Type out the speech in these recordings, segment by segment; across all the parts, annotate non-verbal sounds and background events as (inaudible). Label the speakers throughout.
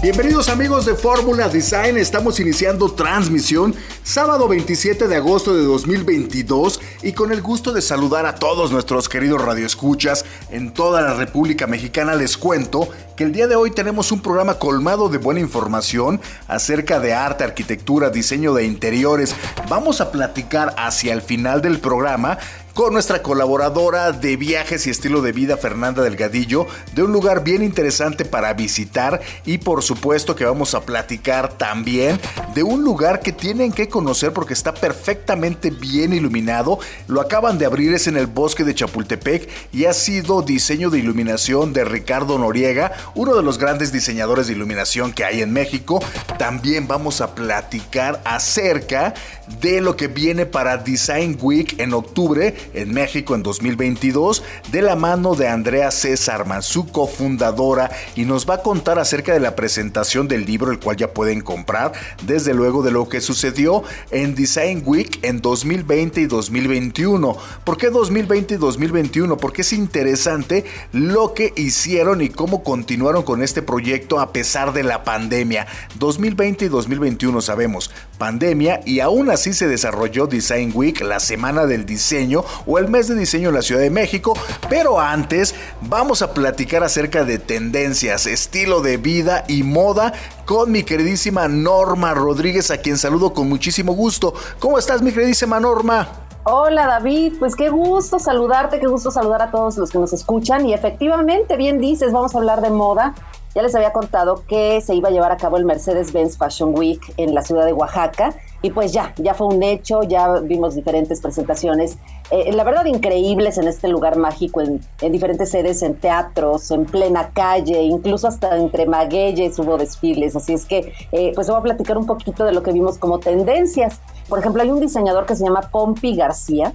Speaker 1: Bienvenidos amigos de Fórmula Design, estamos iniciando transmisión sábado 27 de agosto de 2022 y con el gusto de saludar a todos nuestros queridos radioescuchas en toda la República Mexicana les cuento que el día de hoy tenemos un programa colmado de buena información acerca de arte, arquitectura, diseño de interiores. Vamos a platicar hacia el final del programa con nuestra colaboradora de viajes y estilo de vida Fernanda Delgadillo de un lugar bien interesante para visitar y por supuesto que vamos a platicar también de un lugar que tienen que conocer porque está perfectamente bien iluminado. Lo acaban de abrir es en el bosque de Chapultepec y ha sido diseño de iluminación de Ricardo Noriega, uno de los grandes diseñadores de iluminación que hay en México. También vamos a platicar acerca de lo que viene para Design Week en octubre en México en 2022 de la mano de Andrea César su cofundadora, y nos va a contar acerca de la presentación del libro, el cual ya pueden comprar, desde luego de lo que sucedió en Design Week en 2020 y 2021. ¿Por qué 2020 y 2021? Porque es interesante lo que hicieron y cómo continuaron con este proyecto a pesar de la pandemia. 2020 y 2021 sabemos, pandemia y aún así se desarrolló Design Week, la semana del diseño o el mes de diseño en la Ciudad de México, pero antes vamos a platicar acerca de tendencias, estilo de vida y moda con mi queridísima Norma Rodríguez, a quien saludo con muchísimo gusto. ¿Cómo estás, mi queridísima Norma?
Speaker 2: Hola David, pues qué gusto saludarte, qué gusto saludar a todos los que nos escuchan y efectivamente, bien dices, vamos a hablar de moda. Ya les había contado que se iba a llevar a cabo el Mercedes-Benz Fashion Week en la ciudad de Oaxaca y pues ya, ya fue un hecho, ya vimos diferentes presentaciones, eh, la verdad increíbles en este lugar mágico, en, diferentes sedes, en teatros, en plena calle, incluso hasta entre magueyes hubo desfiles, así es que eh, pues voy a platicar un poquito de lo que vimos como tendencias. Por ejemplo, hay un diseñador que se llama Pompi García,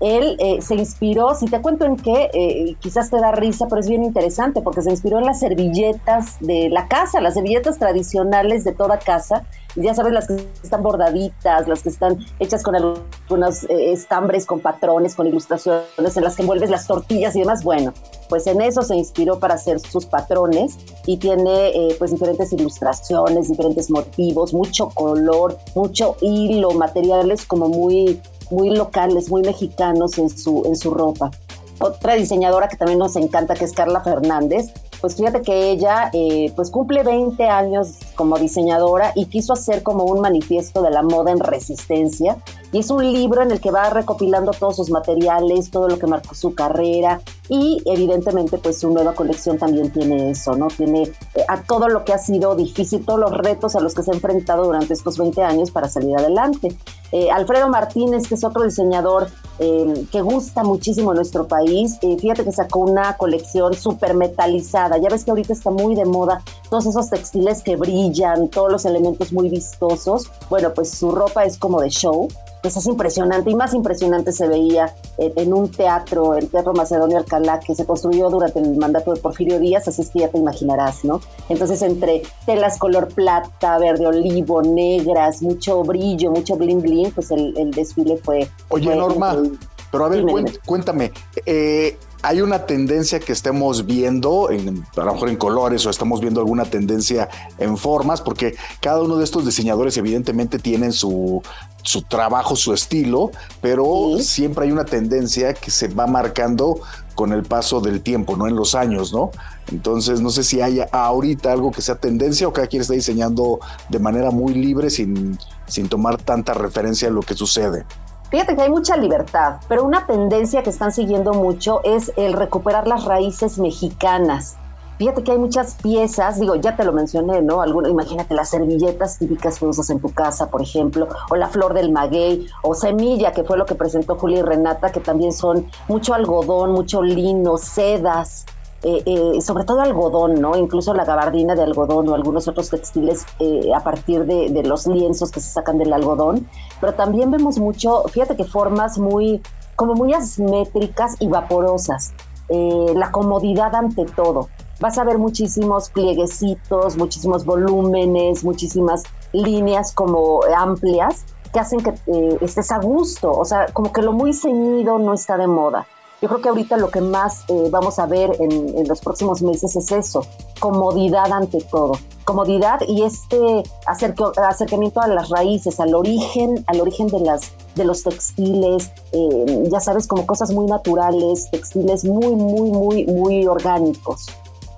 Speaker 2: él eh, se inspiró, si te cuento en qué, eh, quizás te da risa, pero es bien interesante porque se inspiró en las servilletas de la casa, las servilletas tradicionales de toda casa. Ya sabes, las que están bordaditas, las que están hechas con algunos eh, estambres, con patrones, con ilustraciones, en las que envuelves las tortillas y demás. Bueno, pues en eso se inspiró para hacer sus patrones y tiene pues diferentes ilustraciones, diferentes motivos, mucho color, mucho hilo, materiales como muy muy locales, muy mexicanos en su, en su ropa. Otra diseñadora que también nos encanta, que es Carla Fernández, pues fíjate que ella eh, pues cumple 20 años como diseñadora y quiso hacer como un manifiesto de la moda en resistencia. Y es un libro en el que va recopilando todos sus materiales, todo lo que marcó su carrera y evidentemente pues su nueva colección también tiene eso, ¿no? Tiene eh, a todo lo que ha sido difícil, todos los retos a los que se ha enfrentado durante estos 20 años para salir adelante. Eh, Alfredo Martínez, que es otro diseñador que gusta muchísimo en nuestro país, fíjate que sacó una colección súper metalizada ya ves que ahorita está muy de moda todos esos textiles que brillan, todos los elementos muy vistosos. Bueno, pues su ropa es como de show. Pues es impresionante y más impresionante se veía en, un teatro, el Teatro Macedonio Alcalá, que se construyó durante el mandato de Porfirio Díaz, así es que ya te imaginarás, ¿no? Entonces, entre telas color plata, verde olivo, negras, mucho brillo, mucho bling bling, pues el, desfile fue.
Speaker 1: Oye, Norma, pero a ver, cuéntame, eh, hay una tendencia que estemos viendo, en, a lo mejor en colores, o estamos viendo alguna tendencia en formas, porque cada uno de estos diseñadores evidentemente tienen su, su trabajo, su estilo, pero siempre hay una tendencia que se va marcando con el paso del tiempo, no en los años, ¿no? Entonces, no sé si hay ahorita algo que sea tendencia o cada quien está diseñando de manera muy libre sin, sin tomar tanta referencia a lo que sucede.
Speaker 2: Fíjate que hay mucha libertad, pero una tendencia que están siguiendo mucho es el recuperar las raíces mexicanas. Fíjate que hay muchas piezas, digo, ya te lo mencioné, ¿no? Imagínate las servilletas típicas que usas en tu casa, por ejemplo, o la flor del maguey, o semilla, que fue lo que presentó Julia y Renata, que también son mucho algodón, mucho lino, sedas, eh, eh, sobre todo algodón, ¿no? Incluso la gabardina de algodón o algunos otros textiles eh, a partir de, de, los lienzos que se sacan del algodón. Pero también vemos mucho, fíjate que formas muy, como muy asimétricas y vaporosas. la comodidad ante todo. Vas a ver muchísimos plieguecitos, muchísimos volúmenes, muchísimas líneas como amplias que hacen que estés a gusto. O sea, como que lo muy ceñido no está de moda. Yo creo que ahorita lo que más eh, vamos a ver en, los próximos meses es eso, comodidad ante todo. Comodidad y este acercamiento a las raíces, al origen, al origen de las de los textiles, eh, ya sabes, como cosas muy naturales, textiles muy, muy, muy, muy orgánicos.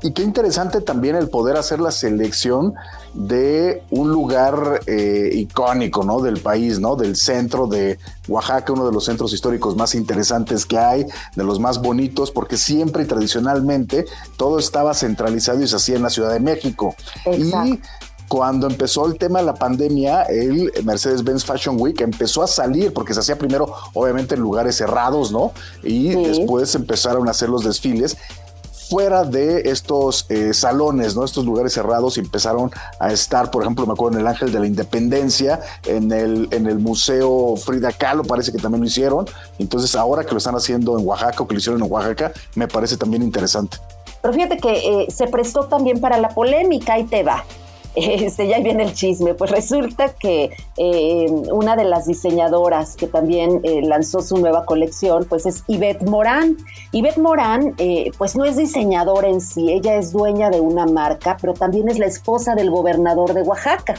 Speaker 1: Y qué interesante también el poder hacer la selección de un lugar eh, icónico, ¿no? Del país, ¿no? Del centro de Oaxaca, uno de los centros históricos más interesantes que hay, de los más bonitos, porque siempre y tradicionalmente todo estaba centralizado y se hacía en la Ciudad de México. Y cuando empezó el tema de la pandemia, el Mercedes-Benz Fashion Week empezó a salir, porque se hacía primero, obviamente, en lugares cerrados, ¿no? Y después empezaron a hacer los desfiles fuera de estos eh, salones, ¿no? Estos lugares cerrados empezaron a estar, por ejemplo, me acuerdo en el Ángel de la Independencia, en el, en el Museo Frida Kahlo, parece que también lo hicieron. Entonces, ahora que lo están haciendo en Oaxaca o que lo hicieron en Oaxaca, me parece también interesante.
Speaker 2: Pero fíjate que eh, se prestó también para la polémica y te va. Este, ya viene el chisme. Pues resulta que eh, una de las diseñadoras que también eh, lanzó su nueva colección, pues es Yvette Morán. Yvette Morán, eh, pues no es diseñadora en sí, ella es dueña de una marca, pero también es la esposa del gobernador de Oaxaca.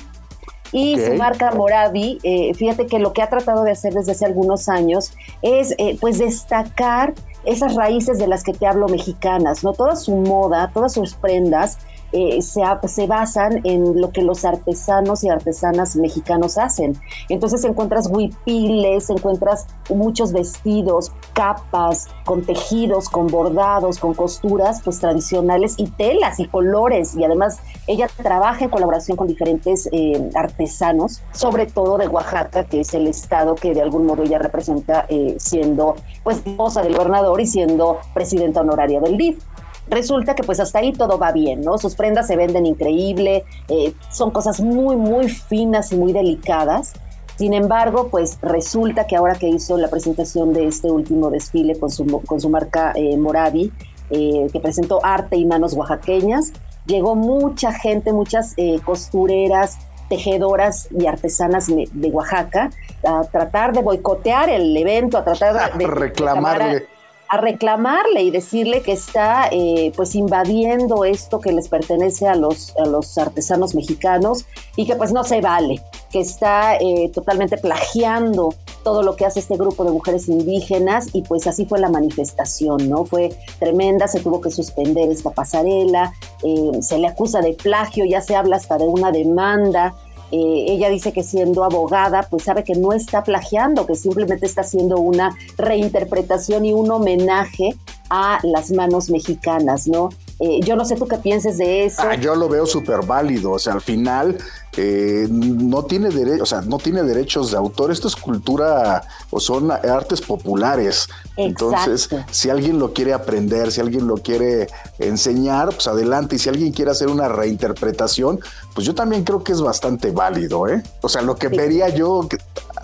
Speaker 2: Y su marca Moravi, fíjate que lo que ha tratado de hacer desde hace algunos años es pues destacar esas raíces de las que te hablo mexicanas, ¿no? Toda su moda, todas sus prendas eh, se, se, basan en lo que los artesanos y artesanas mexicanos hacen. Entonces encuentras huipiles, encuentras muchos vestidos, capas, con tejidos, con bordados, con costuras pues tradicionales y telas y colores. Y además ella trabaja en colaboración con diferentes eh, artesanos, sobre todo de Oaxaca, que es el estado que de algún modo ella representa eh, siendo pues esposa del gobernador y siendo presidenta honoraria del DIF resulta que pues hasta ahí todo va bien, ¿no? Sus prendas se venden increíble, eh, son cosas muy, muy finas y muy delicadas. Sin embargo, pues resulta que ahora que hizo la presentación de este último desfile con su, con su marca eh, Moravi, eh, que presentó arte y manos oaxaqueñas, llegó mucha gente, muchas costureras, tejedoras y artesanas de Oaxaca a tratar de boicotear el evento, a tratar de, (laughs)
Speaker 1: reclamarle
Speaker 2: a reclamarle y decirle que está eh, pues invadiendo esto que les pertenece a los, a los artesanos mexicanos y que pues no se vale, que está eh, totalmente plagiando todo lo que hace este grupo de mujeres indígenas y pues así fue la manifestación, ¿no? Fue tremenda, se tuvo que suspender esta pasarela, eh, se le acusa de plagio, ya se habla hasta de una demanda eh, ella dice que siendo abogada, pues sabe que no está plagiando, que simplemente está haciendo una reinterpretación y un homenaje a las manos mexicanas, ¿no? Eh, yo no sé tú qué pienses de eso.
Speaker 1: Ah, yo lo veo súper válido, o sea, al final eh, no tiene derecho, o sea, no tiene derechos de autor. Esto es cultura o son artes populares. Entonces, si alguien lo quiere aprender, si alguien lo quiere enseñar, pues adelante. Y si alguien quiere hacer una reinterpretación, pues yo también creo que es bastante válido, ¿eh? O sea, lo que vería yo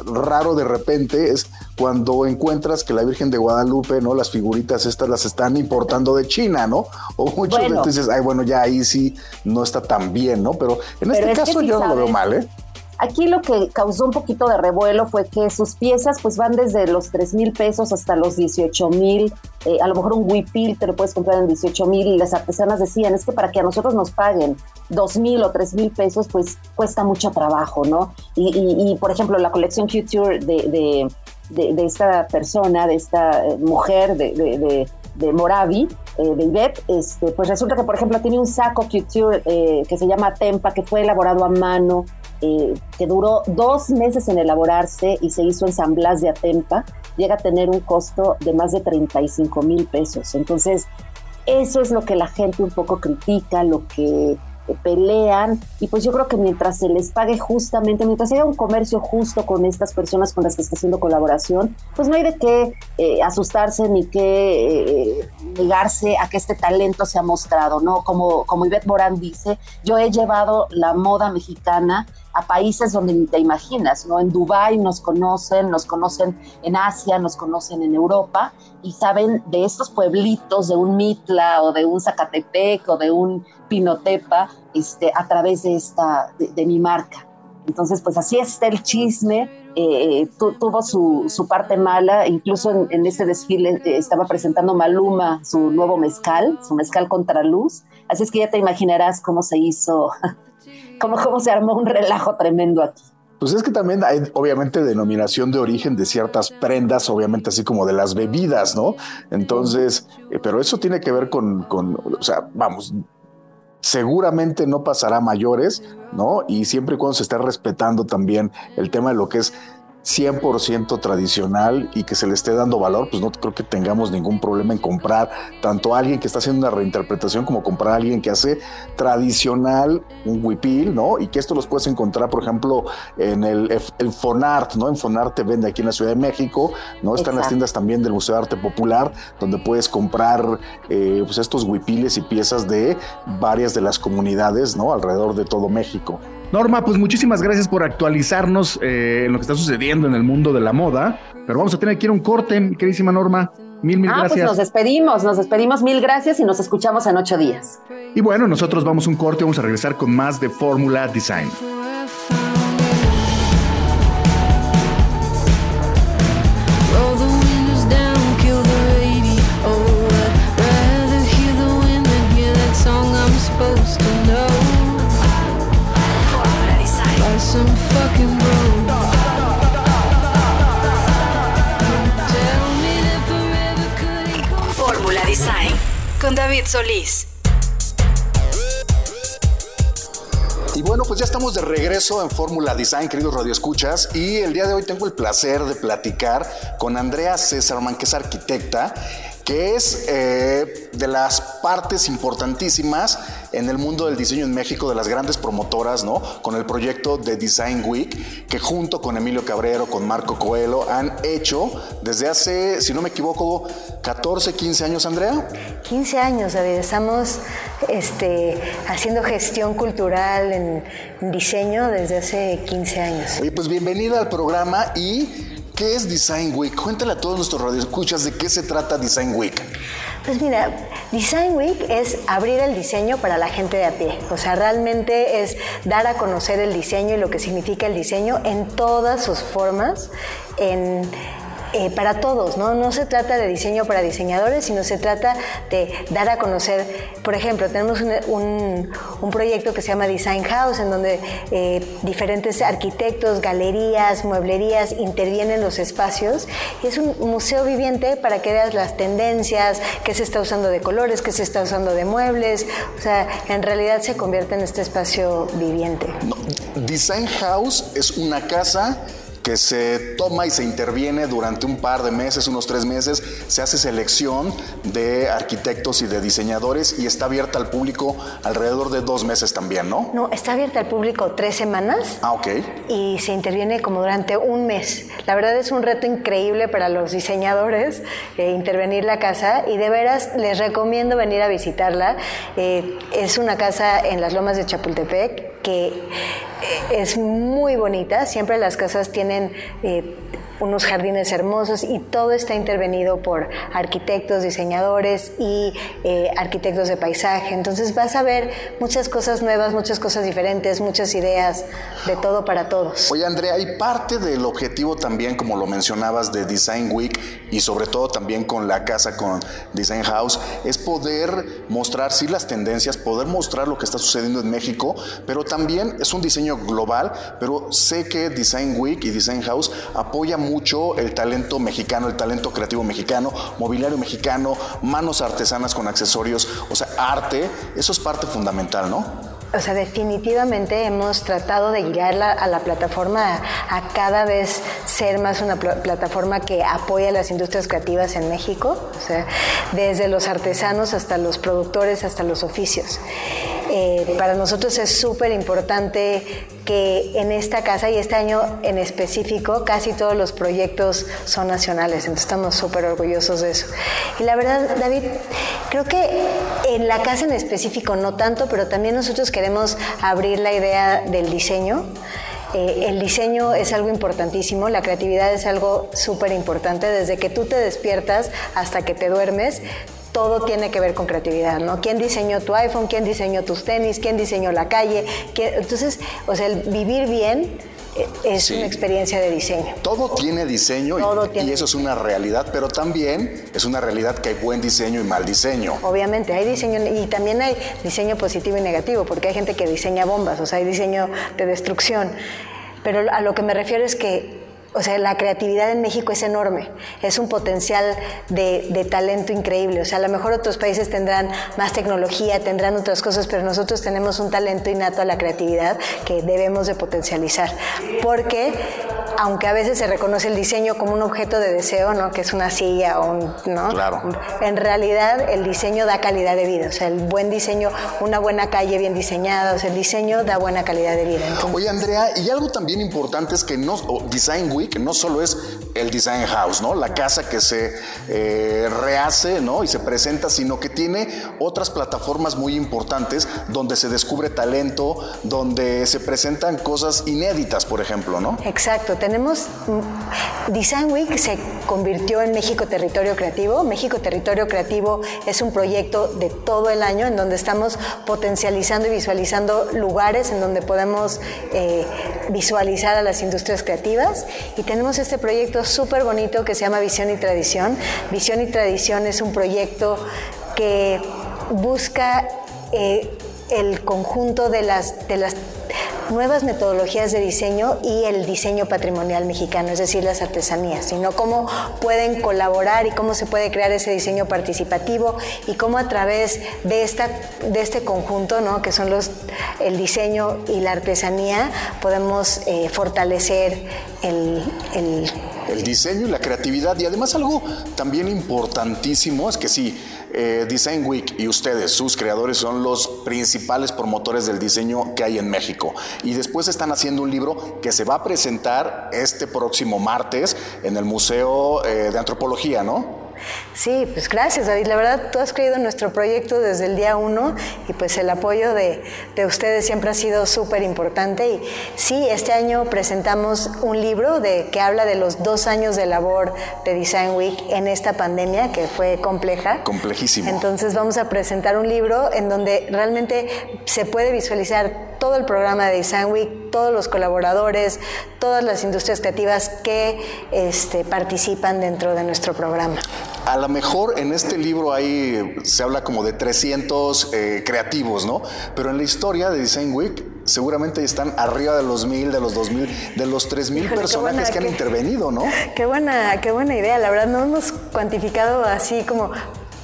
Speaker 1: raro de repente es cuando encuentras que la Virgen de Guadalupe, ¿no? Las figuritas estas las están importando de China, ¿no? O muchos entonces, ay, bueno, ya ahí sí no está tan bien, ¿no? Pero en este caso yo no lo veo mal, ¿eh?
Speaker 2: Aquí lo que causó un poquito de revuelo fue que sus piezas pues van desde los 3 mil pesos hasta los 18 mil, eh, a lo mejor un huipil te lo puedes comprar en 18 mil y las artesanas decían es que para que a nosotros nos paguen 2 mil o 3 mil pesos pues cuesta mucho trabajo, ¿no? Y, por ejemplo la colección Couture de, de, esta persona, de esta eh, mujer, de, de Moravi, eh, de Ivette, este, pues resulta que, por ejemplo, tiene un saco couture eh, que se llama Tempa, que fue elaborado a mano, que duró dos meses en elaborarse y se hizo en San Blas de Atempa, llega a tener un costo de más de 35 mil pesos. Entonces, eso es lo que la gente un poco critica, lo que pelean y pues yo creo que mientras se les pague justamente, mientras haya un comercio justo con estas personas con las que está haciendo colaboración, pues no hay de qué eh, asustarse ni qué negarse a que este talento se ha mostrado, ¿no? Como, como Ivette Morán dice, yo he llevado la moda mexicana a países donde ni te imaginas, ¿no? En Dubái nos conocen, nos conocen en Asia, nos conocen en Europa y saben de estos pueblitos, de un Mitla o de un Zacatepec o de un Pinotepa, este, a través de esta, de, mi marca. Entonces, pues así está el chisme. Eh, tuvo su, su, parte mala, incluso en, en este desfile eh, estaba presentando Maluma su nuevo mezcal, su mezcal contra luz. Así es que ya te imaginarás cómo se hizo cómo, cómo se armó un relajo tremendo aquí.
Speaker 1: Pues es que también hay obviamente denominación de origen de ciertas prendas, obviamente así como de las bebidas, ¿no? Entonces, eh, pero eso tiene que ver con, con, o sea, vamos, seguramente no pasará mayores, ¿no? Y siempre y cuando se esté respetando también el tema de lo que es 100% tradicional y que se le esté dando valor, pues no creo que tengamos ningún problema en comprar tanto a alguien que está haciendo una reinterpretación como comprar a alguien que hace tradicional un huipil, ¿no? Y que esto los puedes encontrar, por ejemplo, en el, el Fonart, ¿no? En Fonart te vende aquí en la Ciudad de México, ¿no? Están las tiendas también del Museo de Arte Popular, donde puedes comprar eh, pues estos huipiles y piezas de varias de las comunidades, ¿no? Alrededor de todo México.
Speaker 3: Norma, pues muchísimas gracias por actualizarnos eh, en lo que está sucediendo en el mundo de la moda. Pero vamos a tener que ir a un corte, mi queridísima Norma. Mil, mil ah, pues gracias.
Speaker 2: Pues nos despedimos, nos despedimos. Mil gracias y nos escuchamos en ocho días.
Speaker 3: Y bueno, nosotros vamos a un corte, vamos a regresar con más de Fórmula Design.
Speaker 4: Con David Solís.
Speaker 1: Y bueno, pues ya estamos de regreso en Fórmula Design, queridos radioescuchas, y el día de hoy tengo el placer de platicar con Andrea Césarman, que es arquitecta que es eh, de las partes importantísimas en el mundo del diseño en México, de las grandes promotoras, ¿no? Con el proyecto de Design Week, que junto con Emilio Cabrero, con Marco Coelho, han hecho desde hace, si no me equivoco, 14, 15 años, Andrea.
Speaker 5: 15 años, David. Estamos este, haciendo gestión cultural en, en diseño desde hace 15 años.
Speaker 1: Oye, pues bienvenida al programa y ¿Qué es Design Week? Cuéntale a todos nuestros radioescuchas de qué se trata Design Week.
Speaker 5: Pues mira, Design Week es abrir el diseño para la gente de a pie. O sea, realmente es dar a conocer el diseño y lo que significa el diseño en todas sus formas, eh, para todos, ¿no? No se trata de diseño para diseñadores, sino se trata de dar a conocer, por ejemplo, tenemos un, proyecto que se llama Design House, en donde eh, diferentes arquitectos, galerías, mueblerías intervienen en los espacios y es un museo viviente para que veas las tendencias, qué se está usando de colores, qué se está usando de muebles, o sea, en realidad se convierte en este espacio viviente.
Speaker 1: Design House es una casa que se toma y se interviene durante un par de meses, unos tres meses, se hace selección de arquitectos y de diseñadores y está abierta al público alrededor de dos meses también, ¿no?
Speaker 5: No, está abierta al público tres semanas.
Speaker 1: Ah, ok.
Speaker 5: Y se interviene como durante un mes. La verdad es un reto increíble para los diseñadores eh, intervenir la casa y de veras les recomiendo venir a visitarla. Eh, es una casa en las lomas de Chapultepec que eh, es muy bonita, siempre las casas tienen eh, unos jardines hermosos y todo está intervenido por arquitectos, diseñadores y eh, arquitectos de paisaje. Entonces vas a ver muchas cosas nuevas, muchas cosas diferentes, muchas ideas, de todo para todos.
Speaker 1: Oye Andrea, hay parte del objetivo también, como lo mencionabas, de Design Week y sobre todo también con la casa, con Design House, es poder mostrar, sí, las tendencias, poder mostrar lo que está sucediendo en México, pero también es un diseño global, pero sé que Design Week y Design House apoya mucho el talento mexicano, el talento creativo mexicano, mobiliario mexicano, manos artesanas con accesorios, o sea, arte, eso es parte fundamental, ¿no?
Speaker 5: O sea, definitivamente hemos tratado de guiar a la plataforma a, cada vez ser más una plataforma que apoya las industrias creativas en México, o sea, desde los artesanos hasta los productores, hasta los oficios. Eh, para nosotros es súper importante que en esta casa y este año en específico casi todos los proyectos son nacionales, entonces estamos súper orgullosos de eso. Y la verdad, David, creo que en la casa en específico no tanto, pero también nosotros queremos abrir la idea del diseño. Eh, el diseño es algo importantísimo, la creatividad es algo súper importante. Desde que tú te despiertas hasta que te duermes, todo tiene que ver con creatividad, ¿no? ¿Quién diseñó tu iPhone? ¿Quién diseñó tus tenis? ¿Quién diseñó la calle? Entonces, o sea, el vivir bien es una experiencia de diseño.
Speaker 1: Todo tiene diseño y, eso es una realidad, pero también es una realidad que hay buen diseño y mal diseño.
Speaker 5: Obviamente, hay diseño y también hay diseño positivo y negativo, porque hay gente que diseña bombas, o sea, hay diseño de destrucción. Pero a lo que me refiero es que o sea, la creatividad en México es enorme, es un potencial de, talento increíble. O sea, a lo mejor otros países tendrán más tecnología, tendrán otras cosas, pero nosotros tenemos un talento innato a la creatividad que debemos de potencializar. Porque, aunque a veces se reconoce el diseño como un objeto de deseo, ¿no? Que es una silla o un, ¿no?
Speaker 1: Claro.
Speaker 5: En realidad, el diseño da calidad de vida. O sea, el buen diseño, una buena calle bien diseñada, o sea, el diseño da buena calidad de vida.
Speaker 1: Oye, Andrea, y algo también importante es que no, Design Week no solo es el design house, ¿no? La casa que se eh, rehace, ¿no? Y se presenta, sino que tiene otras plataformas muy importantes donde se descubre talento, donde se presentan cosas inéditas, por ejemplo, ¿no?
Speaker 5: Exacto. Tenemos mm, Design Week se convirtió en México Territorio Creativo. México Territorio Creativo es un proyecto de todo el año en donde estamos potencializando y visualizando lugares en donde podemos eh, visualizar a las industrias creativas y tenemos este proyecto súper bonito que se llama Visión y Tradición. Visión y Tradición es un proyecto que busca eh, el conjunto de las, de las nuevas metodologías de diseño y el diseño patrimonial mexicano, es decir, las artesanías, sino cómo pueden colaborar y cómo se puede crear ese diseño participativo y cómo a través de, esta, de este conjunto, ¿no? que son los, el diseño y la artesanía, podemos eh, fortalecer el, el
Speaker 1: el diseño y la creatividad. Y además algo también importantísimo es que sí, eh, Design Week y ustedes, sus creadores, son los principales promotores del diseño que hay en México. Y después están haciendo un libro que se va a presentar este próximo martes en el Museo eh, de Antropología, ¿no?
Speaker 5: Sí, pues gracias David. La verdad, tú has creído en nuestro proyecto desde el día uno y pues el apoyo de, ustedes siempre ha sido súper importante. Y sí, este año presentamos un libro de, que habla de los dos años de labor de Design Week en esta pandemia que fue compleja.
Speaker 1: Complejísimo.
Speaker 5: Entonces vamos a presentar un libro en donde realmente se puede visualizar todo el programa de Design Week, todos los colaboradores, todas las industrias creativas que este, participan dentro de nuestro programa.
Speaker 1: A lo mejor en este libro ahí se habla como de 300 eh, creativos, ¿no? Pero en la historia de Design Week seguramente están arriba de los mil, de los dos mil, de los tres mil personajes que han intervenido, ¿no?
Speaker 5: Qué buena, qué buena idea. La verdad no hemos cuantificado así como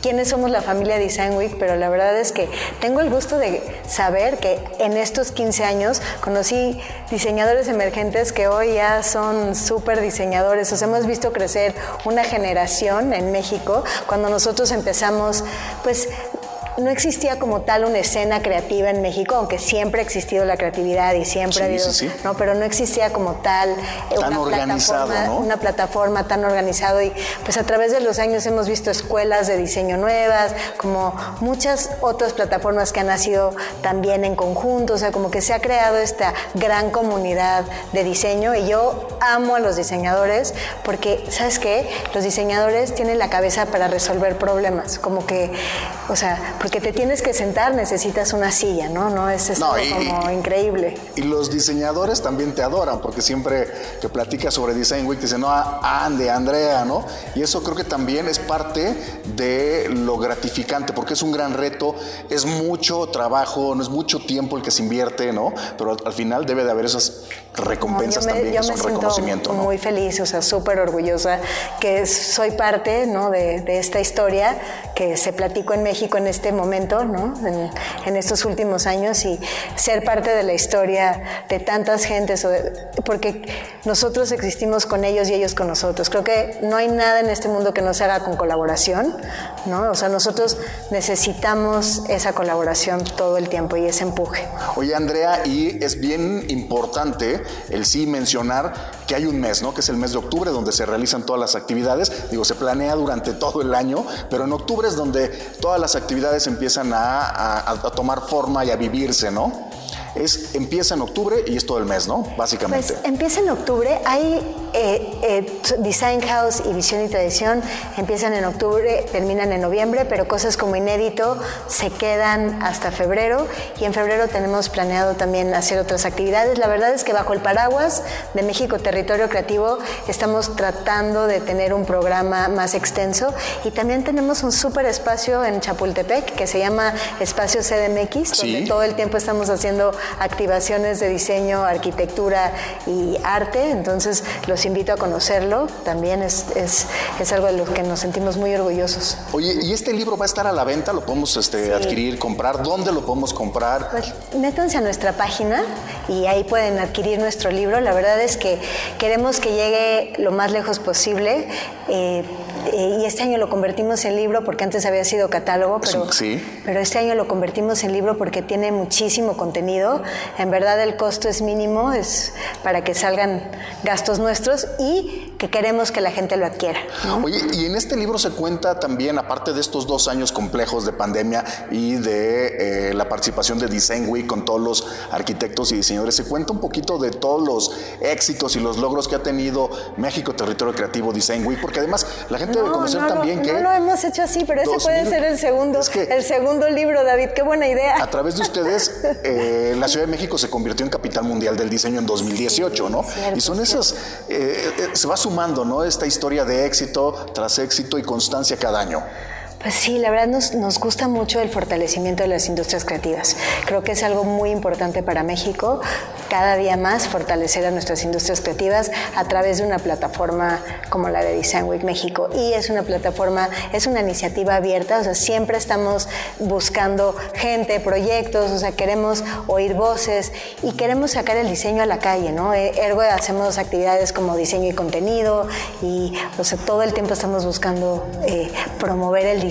Speaker 5: quiénes somos la familia Design Week, pero la verdad es que tengo el gusto de saber que en estos 15 años conocí diseñadores emergentes que hoy ya son súper diseñadores. O hemos visto crecer una generación en México cuando nosotros empezamos, pues no existía como tal una escena creativa en México, aunque siempre ha existido la creatividad y siempre ha habido, ¿no? Pero no existía como tal
Speaker 1: eh, una plataforma,
Speaker 5: una plataforma tan organizado. Y pues a través de los años hemos visto escuelas de diseño nuevas, como muchas otras plataformas que han nacido también en conjunto, o sea, como que se ha creado esta gran comunidad de diseño. Y yo amo a los diseñadores porque, ¿sabes qué? Los diseñadores tienen la cabeza para resolver problemas, como que, o sea, porque te tienes que sentar, necesitas una silla, ¿no? No es esto como increíble.
Speaker 1: Y los diseñadores también te adoran, porque siempre que platicas sobre Design Week te dicen, no, ande, Andrea, ¿no? Y eso creo que también es parte de lo gratificante, porque es un gran reto, es mucho trabajo, no es mucho tiempo el que se invierte, ¿no? Pero al final debe de haber esas recompensas también, yo me reconocimiento.
Speaker 5: Muy feliz, o sea, súper orgullosa que soy parte, ¿no? De, de esta historia que se platicó en México en este momento, ¿no? En, en estos últimos años y ser parte de la historia de tantas gentes, porque nosotros existimos con ellos y ellos con nosotros. Creo que no hay nada en este mundo que no se haga con colaboración, ¿no? O sea, nosotros necesitamos esa colaboración todo el tiempo y ese empuje.
Speaker 1: Oye, Andrea, y es bien importante el sí mencionar que hay un mes, ¿no? Que es el mes de octubre, donde se realizan todas las actividades. Digo, se planea durante todo el año, pero en octubre es donde todas las actividades empiezan a, tomar forma y a vivirse, ¿no? Es, empieza en octubre y es todo el mes, ¿no? Básicamente.
Speaker 5: Pues empieza en octubre. Hay eh, eh, Design House y Visión y Tradición empiezan en octubre, terminan en noviembre, pero cosas como inédito se quedan hasta febrero y en febrero tenemos planeado también hacer otras actividades. La verdad es que bajo el paraguas de México Territorio Creativo estamos tratando de tener un programa más extenso y también tenemos un súper espacio en Chapultepec que se llama Espacio CDMX,
Speaker 1: Sí.
Speaker 5: donde todo el tiempo estamos haciendo activaciones de diseño, arquitectura y arte, entonces los invito a conocerlo, también es, es, es algo de lo que nos sentimos muy orgullosos.
Speaker 1: Oye, ¿y este libro va a estar a la venta? ¿Lo podemos este, adquirir, comprar? ¿Dónde lo podemos comprar?
Speaker 5: Pues métanse a nuestra página y ahí pueden adquirir nuestro libro. La verdad es que queremos que llegue lo más lejos posible eh, eh, y este año lo convertimos en libro porque antes había sido catálogo, pero,
Speaker 1: sí.
Speaker 5: pero este año lo convertimos en libro porque tiene muchísimo contenido. En verdad el costo es mínimo, es para que salgan gastos nuestros y que queremos que la gente lo adquiera.
Speaker 1: Oye, y en este libro se cuenta también, aparte de estos dos años complejos de pandemia y de eh, la participación de Design Week con todos los arquitectos y diseñadores, se cuenta un poquito de todos los éxitos y los logros que ha tenido México Territorio Creativo Design Week, porque además la gente conocer
Speaker 5: no lo-
Speaker 1: también que
Speaker 5: no lo hemos hecho así, pero ese puede
Speaker 1: 2000
Speaker 5: ser el segundo,
Speaker 1: Es que-
Speaker 5: el segundo libro, David. Qué buena idea.
Speaker 1: a través de ustedes, (laughs) eh, la Ciudad de México se convirtió en capital mundial del diseño en 2018, ¿no?
Speaker 5: cierto,
Speaker 1: y son esas, eh, eh, se va sumando, ¿no? Esta historia de éxito tras éxito y constancia cada año.
Speaker 5: Pues sí, la verdad nos, nos gusta mucho el fortalecimiento de las industrias creativas. Creo que es algo muy importante para México, cada día más fortalecer a nuestras industrias creativas a través de una plataforma como la de Design Week México. Y es una plataforma, es una iniciativa abierta, o sea, siempre estamos buscando gente, proyectos, o sea, queremos oír voces y queremos sacar el diseño a la calle, ¿no? Eh, Ergo hacemos actividades como diseño y contenido y, o sea, todo el tiempo estamos buscando eh, promover el diseño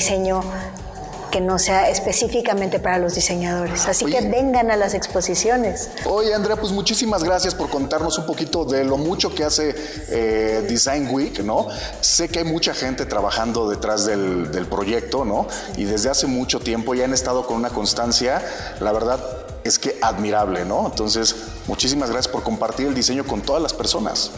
Speaker 5: que no sea específicamente para los diseñadores. Así que vengan a las exposiciones.
Speaker 1: Oye, Andrea, pues muchísimas gracias por contarnos un poquito de lo mucho que hace eh, Design Week, ¿no? Sé que hay mucha gente trabajando detrás del, del proyecto, ¿no? Y desde hace mucho tiempo ya han estado con una constancia, la verdad es que admirable, ¿no? Entonces, muchísimas gracias por compartir el diseño con todas las personas.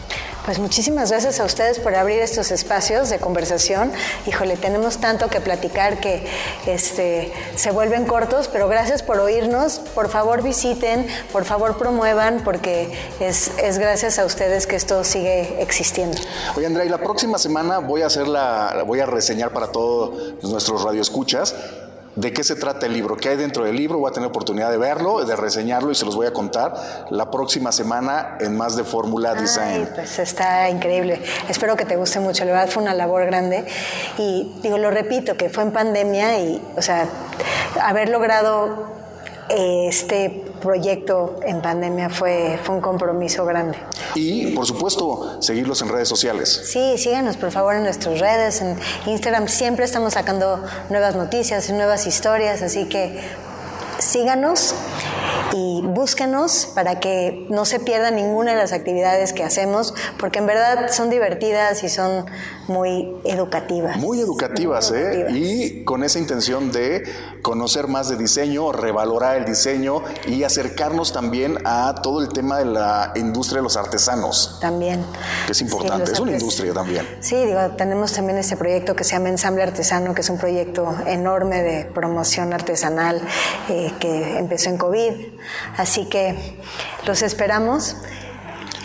Speaker 5: Pues muchísimas gracias a ustedes por abrir estos espacios de conversación. Híjole, tenemos tanto que platicar que este, se vuelven cortos, pero gracias por oírnos. Por favor visiten, por favor promuevan, porque es, es gracias a ustedes que esto sigue existiendo.
Speaker 1: Oye, Andrea, y la próxima semana voy a hacer la, voy a reseñar para todos nuestros radioescuchas de qué se trata el libro, qué hay dentro del libro. Voy a tener oportunidad de verlo, de reseñarlo y se los voy a contar la próxima semana en más de Fórmula Design.
Speaker 5: Pues está increíble. Espero que te guste mucho. La verdad fue una labor grande. Y digo, lo repito, que fue en pandemia y, o sea, haber logrado este proyecto en pandemia fue, fue un compromiso grande.
Speaker 1: Y, por supuesto, seguirlos en redes sociales.
Speaker 5: Sí, síganos por favor en nuestras redes, en Instagram. Siempre estamos sacando nuevas noticias nuevas historias, así que síganos y búsquenos para que no se pierda ninguna de las actividades que hacemos, porque en verdad son divertidas y son muy educativas.
Speaker 1: Muy educativas,
Speaker 5: Muy
Speaker 1: ¿eh? Y con esa intención de conocer más de diseño, revalorar el diseño y acercarnos también a todo el tema de la industria de los artesanos,
Speaker 5: También.
Speaker 1: que es importante, es una industria también.
Speaker 5: Sí, digo, tenemos también este proyecto que se llama Ensamble Artesano, que es un proyecto enorme de promoción artesanal eh, que empezó en COVID. Así que los esperamos.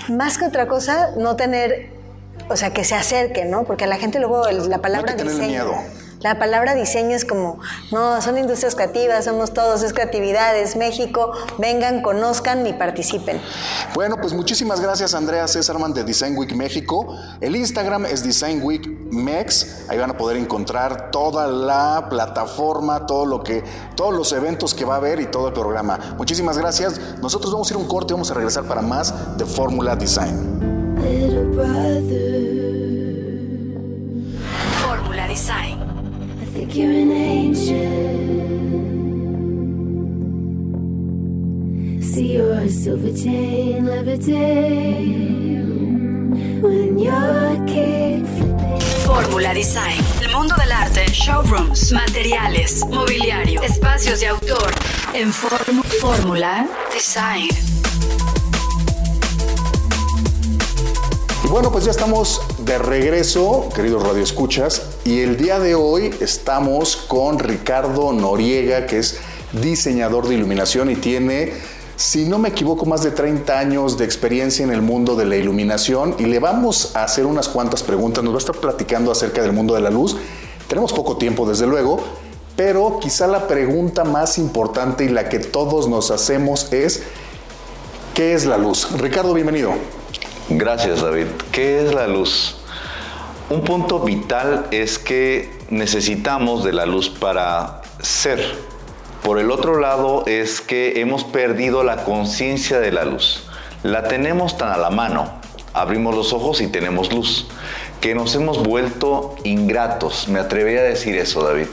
Speaker 5: Más que otra cosa, no tener, o sea, que se acerquen, ¿no? Porque a la gente luego el- la palabra
Speaker 1: tenerle
Speaker 5: diseño.
Speaker 1: miedo.
Speaker 5: La palabra diseño es como, no, son industrias creativas, somos todos, es creatividad, es México, vengan, conozcan y participen.
Speaker 1: Bueno, pues muchísimas gracias Andrea Césarman de Design Week México. El Instagram es Design Week Mex. Ahí van a poder encontrar toda la plataforma, todo lo que, todos los eventos que va a haber y todo el programa. Muchísimas gracias. Nosotros vamos a ir a un corte y vamos a regresar para más de Fórmula Design.
Speaker 6: Think you're an angel. See your silver chain levitate when you're kick flipping.
Speaker 4: Fórmula Design. El mundo del arte, showrooms, materiales, mobiliario, espacios de autor. En Fórmula Design.
Speaker 1: Y bueno, pues ya estamos de regreso, queridos radioescuchas, y el día de hoy estamos con Ricardo Noriega, que es diseñador de iluminación y tiene, si no me equivoco, más de 30 años de experiencia en el mundo de la iluminación y le vamos a hacer unas cuantas preguntas, nos va a estar platicando acerca del mundo de la luz. Tenemos poco tiempo, desde luego, pero quizá la pregunta más importante y la que todos nos hacemos es, ¿qué es la luz? Ricardo, bienvenido.
Speaker 7: Gracias, David. ¿Qué es la luz? Un punto vital es que necesitamos de la luz para ser. Por el otro lado es que hemos perdido la conciencia de la luz. La tenemos tan a la mano. Abrimos los ojos y tenemos luz. Que nos hemos vuelto ingratos. Me atrevería a decir eso, David.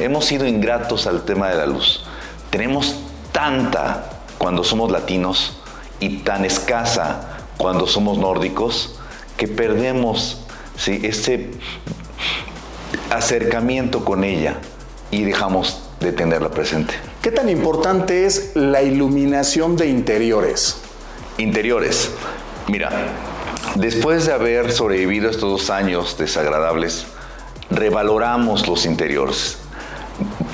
Speaker 7: Hemos sido ingratos al tema de la luz. Tenemos tanta cuando somos latinos y tan escasa cuando somos nórdicos que perdemos ¿sí? ese acercamiento con ella y dejamos de tenerla presente.
Speaker 1: ¿Qué tan importante es la iluminación de interiores?
Speaker 7: Interiores. Mira, después de haber sobrevivido estos dos años desagradables, revaloramos los interiores.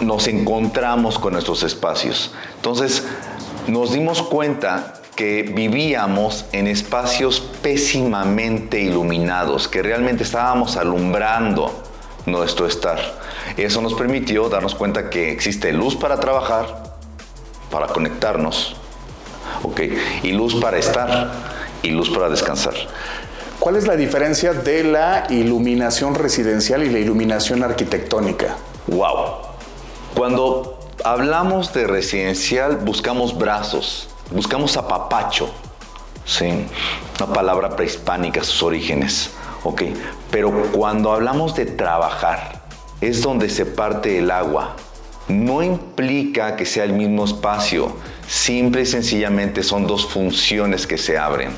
Speaker 7: Nos encontramos con nuestros espacios. Entonces, nos dimos cuenta que vivíamos en espacios pésimamente iluminados, que realmente estábamos alumbrando nuestro estar. Eso nos permitió darnos cuenta que existe luz para trabajar, para conectarnos, ¿ok? Y luz para estar y luz para descansar.
Speaker 1: ¿Cuál es la diferencia de la iluminación residencial y la iluminación arquitectónica?
Speaker 7: ¡Wow! Cuando hablamos de residencial, buscamos brazos, buscamos apapacho, ¿sí? Una palabra prehispánica, sus orígenes, ¿ok? Pero cuando hablamos de trabajar, es donde se parte el agua. No implica que sea el mismo espacio, simple y sencillamente son dos funciones que se abren.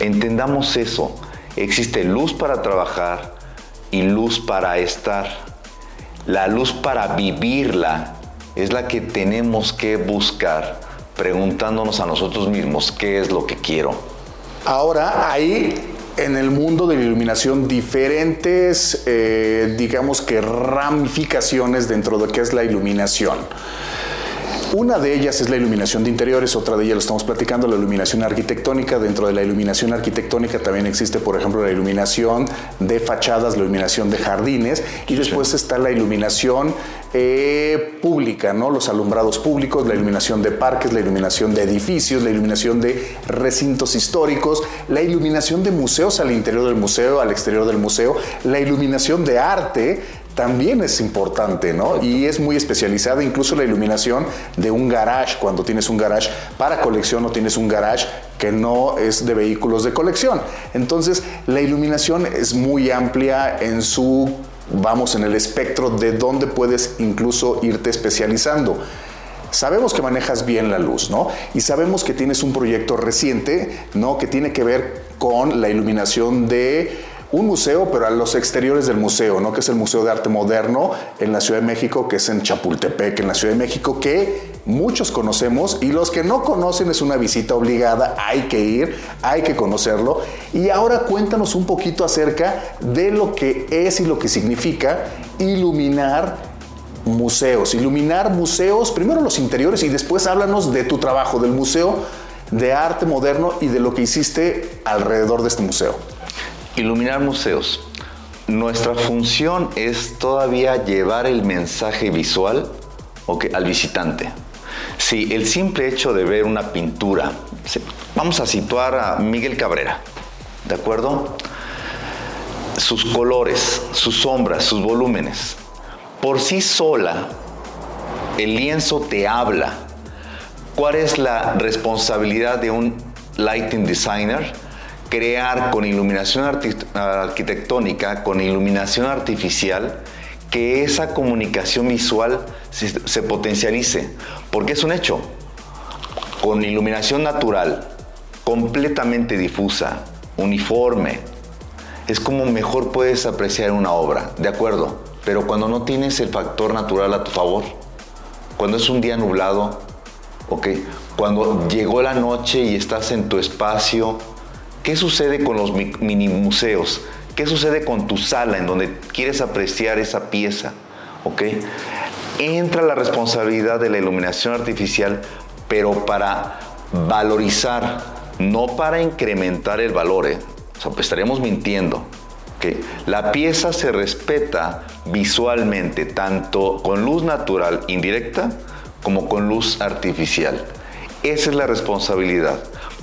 Speaker 7: Entendamos eso. Existe luz para trabajar y luz para estar. La luz para vivirla es la que tenemos que buscar preguntándonos a nosotros mismos qué es lo que quiero.
Speaker 1: Ahora hay en el mundo de la iluminación diferentes, eh, digamos que ramificaciones dentro de lo que es la iluminación. Una de ellas es la iluminación de interiores, otra de ellas lo estamos platicando, la iluminación arquitectónica. Dentro de la iluminación arquitectónica también existe, por ejemplo, la iluminación de fachadas, la iluminación de jardines y después está la iluminación eh, pública, ¿no? Los alumbrados públicos, la iluminación de parques, la iluminación de edificios, la iluminación de recintos históricos, la iluminación de museos al interior del museo, al exterior del museo, la iluminación de arte también es importante, ¿no? Y es muy especializada, incluso la iluminación de un garage, cuando tienes un garage para colección o tienes un garage que no es de vehículos de colección. Entonces, la iluminación es muy amplia en su, vamos, en el espectro de donde puedes incluso irte especializando. Sabemos que manejas bien la luz, ¿no? Y sabemos que tienes un proyecto reciente, ¿no? Que tiene que ver con la iluminación de un museo, pero a los exteriores del museo, ¿no? Que es el Museo de Arte Moderno en la Ciudad de México, que es en Chapultepec, en la Ciudad de México, que muchos conocemos y los que no conocen es una visita obligada, hay que ir, hay que conocerlo. Y ahora cuéntanos un poquito acerca de lo que es y lo que significa iluminar museos, iluminar museos, primero los interiores y después háblanos de tu trabajo, del Museo de Arte Moderno y de lo que hiciste alrededor de este museo.
Speaker 7: Iluminar museos. nuestra función es todavía llevar el mensaje visual al visitante. Si el simple hecho de ver una pintura, vamos a situar a Miguel Cabrera, ¿de acuerdo? Sus colores, sus sombras, sus volúmenes. Por sí sola, el lienzo te habla. ¿Cuál es la responsabilidad de un lighting designer? Crear con iluminación arquitectónica, con iluminación artificial, que esa comunicación visual se, se potencialice. Porque es un hecho. Con iluminación natural, completamente difusa, uniforme, es como mejor puedes apreciar una obra, ¿de acuerdo? Pero cuando no tienes el factor natural a tu favor, cuando es un día nublado, ¿ok? Cuando llegó la noche y estás en tu espacio, ¿qué sucede con los mi- mini museos? ¿Qué sucede con tu sala en donde quieres apreciar esa pieza? ¿Ok? Entra la responsabilidad de la iluminación artificial, pero para valorizar, no para incrementar el valor, ¿eh? O sea, pues mintiendo. que La pieza se respeta visualmente, tanto con luz natural indirecta como con luz artificial. Esa es la responsabilidad.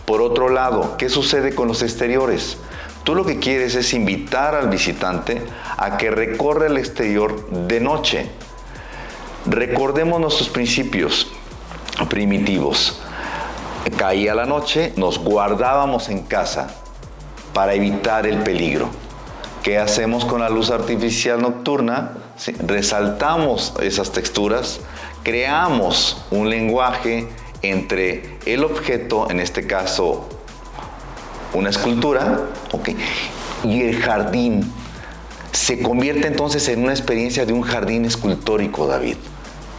Speaker 7: Por otro lado, ¿qué sucede con los exteriores? Tú lo que quieres es invitar al visitante a que recorra el exterior de noche. Recordemos nuestros principios primitivos. Caía la noche, nos guardábamos en casa para evitar el peligro. ¿Qué hacemos con la luz artificial nocturna? Resaltamos esas texturas, creamos un lenguaje entre el objeto, en este caso una escultura, y el jardín. Se convierte entonces en una experiencia de un jardín escultórico, David.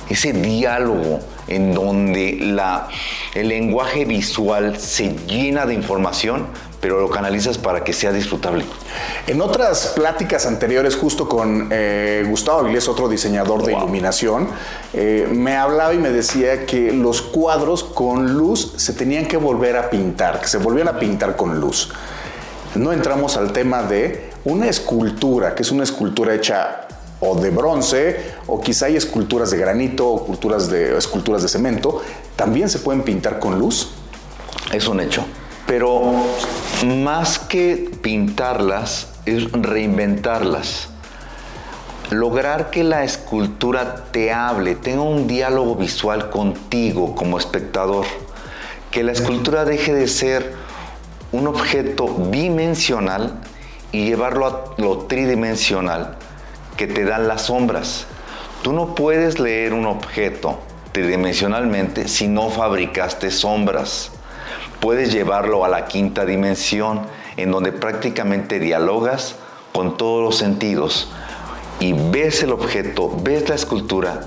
Speaker 7: Ese diálogo en donde la, el lenguaje visual se llena de información, pero lo canalizas para que sea disfrutable.
Speaker 1: En otras pláticas anteriores, justo con eh, Gustavo Avilés, otro diseñador de iluminación, eh, me hablaba y me decía que los cuadros con luz se tenían que volver a pintar, que se volvían a pintar con luz. No entramos al tema de una escultura, que es una escultura hecha o de bronce, o quizá hay esculturas de granito o culturas de, esculturas de cemento, también se pueden pintar con luz.
Speaker 7: Es un hecho. Pero más que pintarlas, es reinventarlas. Lograr que la escultura te hable, tenga un diálogo visual contigo como espectador. Que la escultura deje de ser un objeto dimensional y llevarlo a lo tridimensional que te dan las sombras. Tú no puedes leer un objeto tridimensionalmente si no fabricaste sombras. Puedes llevarlo a la quinta dimensión, en donde prácticamente dialogas con todos los sentidos y ves el objeto, ves la escultura,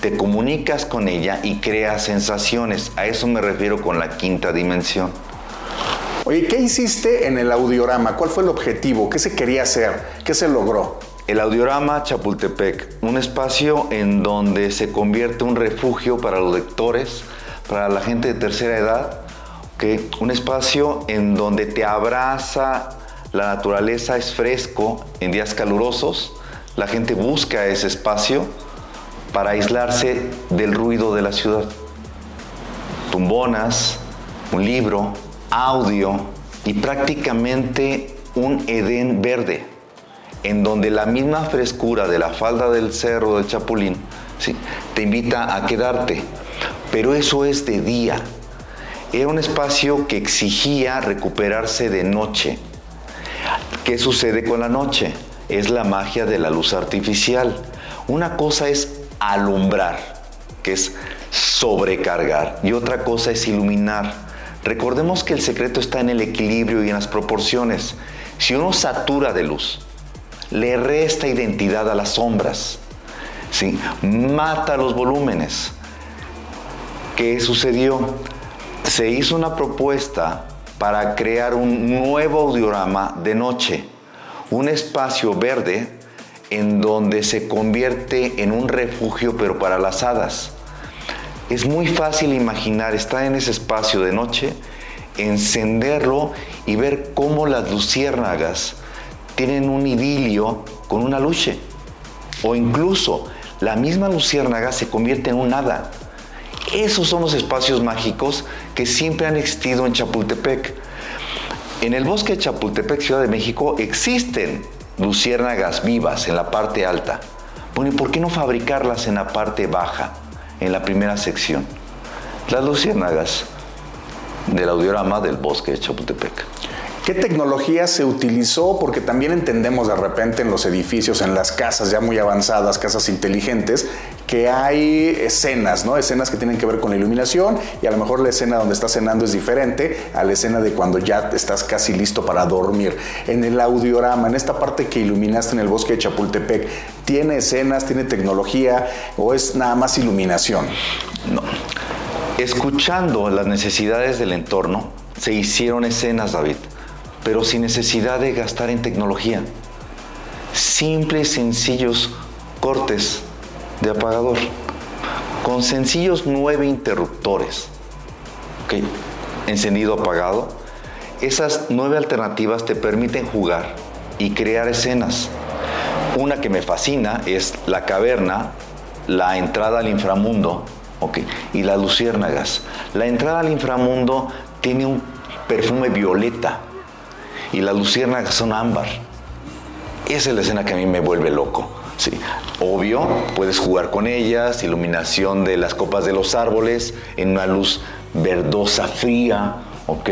Speaker 7: te comunicas con ella y creas sensaciones. A eso me refiero con la quinta dimensión.
Speaker 1: Oye, ¿qué hiciste en el audiorama? ¿Cuál fue el objetivo? ¿Qué se quería hacer? ¿Qué se logró?
Speaker 7: El Audiorama Chapultepec, un espacio en donde se convierte un refugio para los lectores, para la gente de tercera edad, un espacio en donde te abraza la naturaleza, es fresco en días calurosos, la gente busca ese espacio para aislarse del ruido de la ciudad. Tumbonas, un libro, audio y prácticamente un Edén verde en donde la misma frescura de la falda del cerro del Chapulín te invita a quedarte. Pero eso es de día. Era un espacio que exigía recuperarse de noche. ¿Qué sucede con la noche? Es la magia de la luz artificial. Una cosa es alumbrar, que es sobrecargar, y otra cosa es iluminar. Recordemos que el secreto está en el equilibrio y en las proporciones. Si uno satura de luz, le resta identidad a las sombras, ¿sí? mata los volúmenes. ¿Qué sucedió? Se hizo una propuesta para crear un nuevo audiorama de noche, un espacio verde en donde se convierte en un refugio pero para las hadas. Es muy fácil imaginar estar en ese espacio de noche, encenderlo y ver cómo las luciérnagas tienen un idilio con una luche. O incluso la misma luciérnaga se convierte en un hada. Esos son los espacios mágicos que siempre han existido en Chapultepec. En el bosque de Chapultepec, Ciudad de México, existen luciérnagas vivas en la parte alta. Bueno, ¿y por qué no fabricarlas en la parte baja, en la primera sección? Las luciérnagas del audiorama del bosque de Chapultepec.
Speaker 1: ¿Qué tecnología se utilizó? Porque también entendemos de repente en los edificios, en las casas ya muy avanzadas, casas inteligentes, que hay escenas, ¿no? Escenas que tienen que ver con la iluminación y a lo mejor la escena donde estás cenando es diferente a la escena de cuando ya estás casi listo para dormir. En el audiorama, en esta parte que iluminaste en el bosque de Chapultepec, ¿tiene escenas, tiene tecnología o es nada más iluminación?
Speaker 7: No. Escuchando las necesidades del entorno, se hicieron escenas, David, pero sin necesidad de gastar en tecnología. Simples, sencillos cortes de apagador, con sencillos nueve interruptores. Encendido, apagado. Esas nueve alternativas te permiten jugar y crear escenas. Una que me fascina es la caverna, la entrada al inframundo. Y las luciérnagas. La entrada al inframundo tiene un perfume violeta y las luciérnagas son ámbar. Esa es la escena que a mí me vuelve loco. Sí, obvio, puedes jugar con ellas, iluminación de las copas de los árboles en una luz verdosa fría, ¿ok?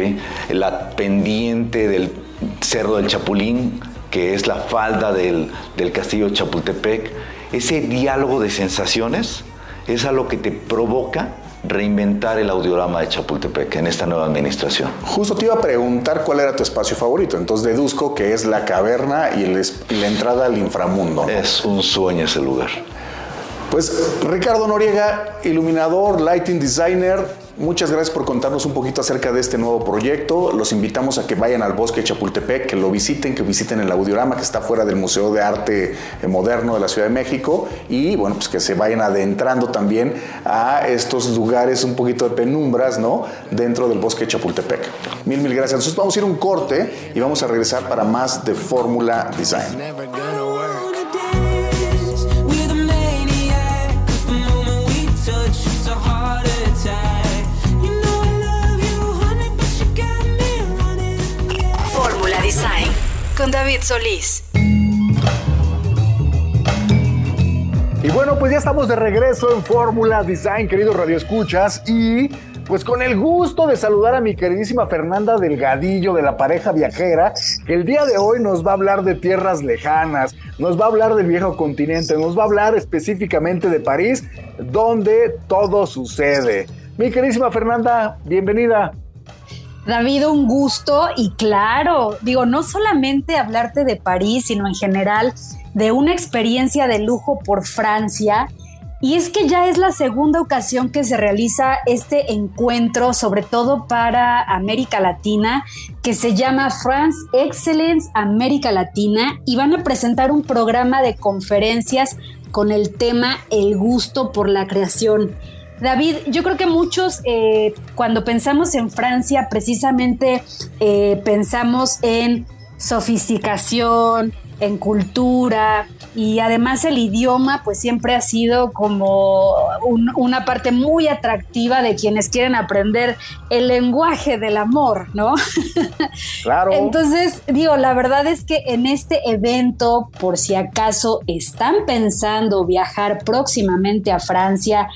Speaker 7: La pendiente del Cerro del Chapulín, que es la falda del, castillo de Chapultepec. Ese diálogo de sensaciones es a lo que te provoca reinventar el audiorama de Chapultepec en esta nueva administración.
Speaker 1: Justo te iba a preguntar cuál era tu espacio favorito, entonces deduzco que es la caverna y, el es- y la entrada al inframundo. ¿no?
Speaker 7: Es un sueño ese lugar.
Speaker 1: Pues Ricardo Noriega, iluminador, lighting designer, muchas gracias por contarnos un poquito acerca de este nuevo proyecto. Los invitamos a que vayan al bosque de Chapultepec, que lo visiten, que visiten el audiorama que está fuera del Museo de Arte eh, Moderno de la Ciudad de México y bueno, pues que se vayan adentrando también a estos lugares un poquito de penumbras, ¿no? Dentro del bosque de Chapultepec. Mil, mil gracias. Nosotros vamos a ir un corte y vamos a regresar para más de Fórmula Design.
Speaker 4: Design con David Solís.
Speaker 1: Y bueno, pues ya estamos de regreso en Fórmula Design, queridos radioescuchas, y pues con el gusto de saludar a mi queridísima Fernanda Delgadillo de la pareja viajera, que el día de hoy nos va a hablar de tierras lejanas, nos va a hablar del viejo continente, nos va a hablar específicamente de París, donde todo sucede. Mi queridísima Fernanda, bienvenida.
Speaker 8: David, un gusto y claro, digo, no solamente hablarte de París, sino en general de una experiencia de lujo por Francia. Y es que ya es la segunda ocasión que se realiza este encuentro, sobre todo para América Latina, que se llama France Excellence América Latina, y van a presentar un programa de conferencias con el tema El gusto por la creación. David, yo creo que muchos eh, cuando pensamos en Francia precisamente eh, pensamos en sofisticación, en cultura y además el idioma pues siempre ha sido como un- una parte muy atractiva de quienes quieren aprender el lenguaje del amor, ¿no? (laughs)
Speaker 1: Claro.
Speaker 8: Entonces, digo, la verdad es que en este evento, por si acaso están pensando viajar próximamente a Francia,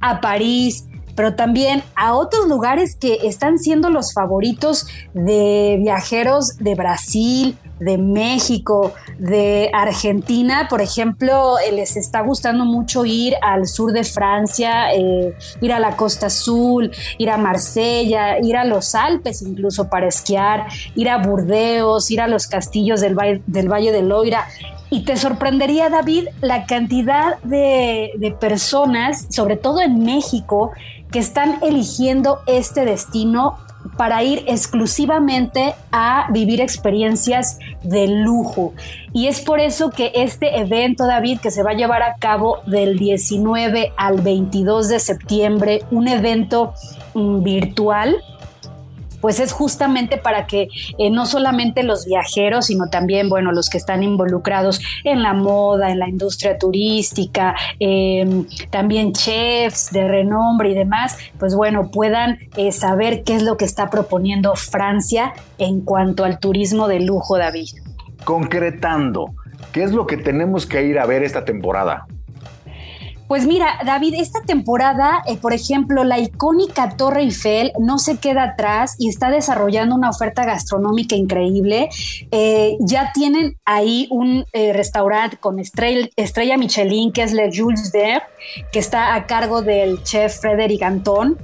Speaker 8: a París, pero también a otros lugares que están siendo los favoritos de viajeros de Brasil, de México, de Argentina, por ejemplo, eh, les está gustando mucho ir al sur de Francia, eh, ir a la Costa Azul, ir a Marsella, ir a los Alpes incluso para esquiar, ir a Burdeos, ir a los castillos del, del Valle de Loira. Y te sorprendería, David, la cantidad de, personas, sobre todo en México, que están eligiendo este destino para ir exclusivamente a vivir experiencias de lujo. Y es por eso que este evento, David, que se va a llevar a cabo del 19 al 22 de septiembre, un evento mm, virtual, pues es justamente para que eh, no solamente los viajeros, sino también, bueno, los que están involucrados en la moda, en la industria turística, eh, también chefs de renombre y demás, pues bueno, puedan eh, saber qué es lo que está proponiendo Francia en cuanto al turismo de lujo, David.
Speaker 1: Concretando, ¿qué es lo que tenemos que ir a ver esta temporada?
Speaker 8: Pues mira, David, esta temporada, eh, por ejemplo, la icónica Torre Eiffel no se queda atrás y está desarrollando una oferta gastronómica increíble. Eh, ya tienen ahí un eh, restaurante con estrella, Michelin, que es Le Jules Vert, que está a cargo del chef Frédéric Anton.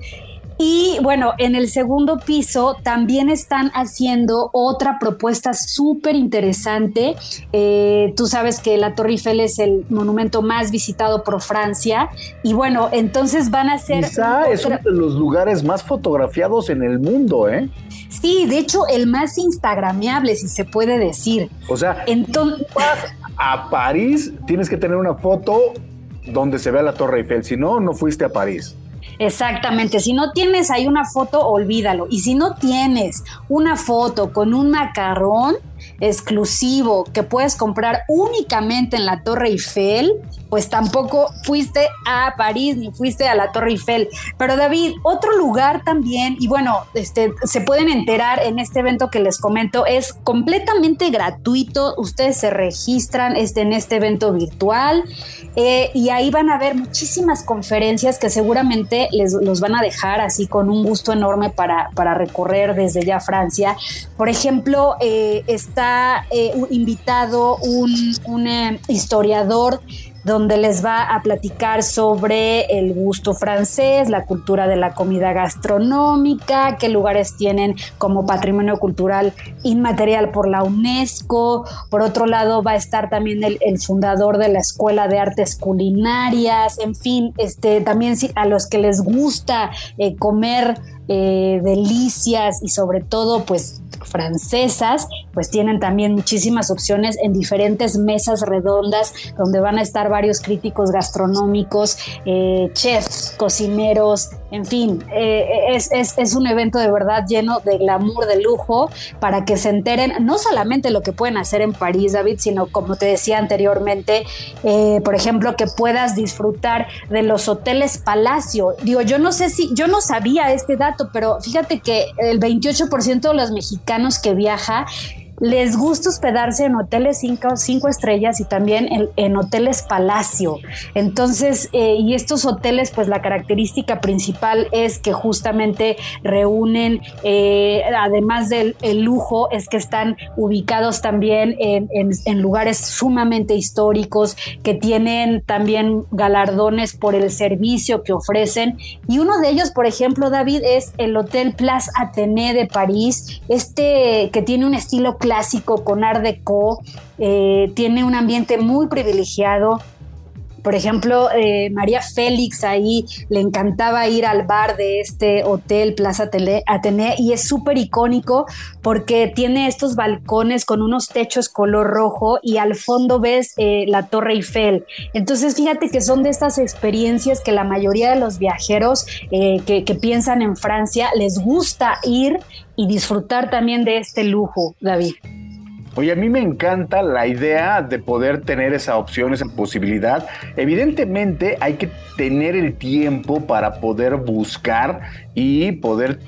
Speaker 8: Y bueno, en el segundo piso también están haciendo otra propuesta súper interesante. Eh, tú sabes que la Torre Eiffel es el monumento más visitado por Francia. Y bueno, entonces van a ser...
Speaker 1: Quizá es uno de los lugares más fotografiados en el mundo, ¿eh?
Speaker 8: Sí, de hecho, el más instagrameable, si se puede decir.
Speaker 1: O sea,
Speaker 8: Entonces,
Speaker 1: a París tienes que tener una foto donde se vea la Torre Eiffel, si no, no fuiste a París.
Speaker 8: Exactamente, si no tienes ahí una foto, olvídalo. Y si no tienes una foto con un macarrón exclusivo que puedes comprar únicamente en la Torre Eiffel, pues tampoco fuiste a París ni fuiste a la Torre Eiffel. Pero David, otro lugar también, y bueno, este, se pueden enterar en este evento que les comento, es completamente gratuito. Ustedes se registran este, en este evento virtual eh, y ahí van a ver muchísimas conferencias que seguramente les los van a dejar así con un gusto enorme para, para recorrer desde ya Francia. Por ejemplo, eh, está eh, invitado un, un, eh, historiador donde les va a platicar sobre el gusto francés, la cultura de la comida gastronómica, qué lugares tienen como patrimonio cultural inmaterial por la UNESCO. Por otro lado, va a estar también el, fundador de la Escuela de Artes Culinarias, en fin, este, también a los que les gusta eh, comer eh, delicias y sobre todo pues francesas, pues tienen también muchísimas opciones en diferentes mesas redondas donde van a estar varios críticos gastronómicos, eh, chefs, cocineros, en fin, eh, es, es- es un evento de verdad lleno de glamour, de lujo, para que se enteren no solamente lo que pueden hacer en París, David, sino como te decía anteriormente, eh, por ejemplo, que puedas disfrutar de los hoteles Palacio. Digo, yo no sé si, yo no sabía este dato, pero fíjate que el 28% de los mexicanos que viaja les gusta hospedarse en hoteles cinco, estrellas y también en, hoteles Palacio. Entonces, eh, y estos hoteles, pues la característica principal es que justamente reúnen, eh, además del el lujo, es que están ubicados también en lugares sumamente históricos, que tienen también galardones por el servicio que ofrecen. Y uno de ellos, por ejemplo, David, es el Hotel Place Athénée de París, este que tiene un estilo clásico con Art Deco, eh, tiene un ambiente muy privilegiado. Por ejemplo, eh, María Félix ahí le encantaba ir al bar de este hotel Plaza Athénée y es súper icónico porque tiene estos balcones con unos techos color rojo y al fondo ves eh, la Torre Eiffel. Entonces fíjate que son de estas experiencias que la mayoría de los viajeros eh, que piensan en Francia les gusta ir y disfrutar también de este lujo, David.
Speaker 1: Oye, a mí me encanta la idea de poder tener esa opción, esa posibilidad. Evidentemente hay que tener el tiempo para poder buscar y poder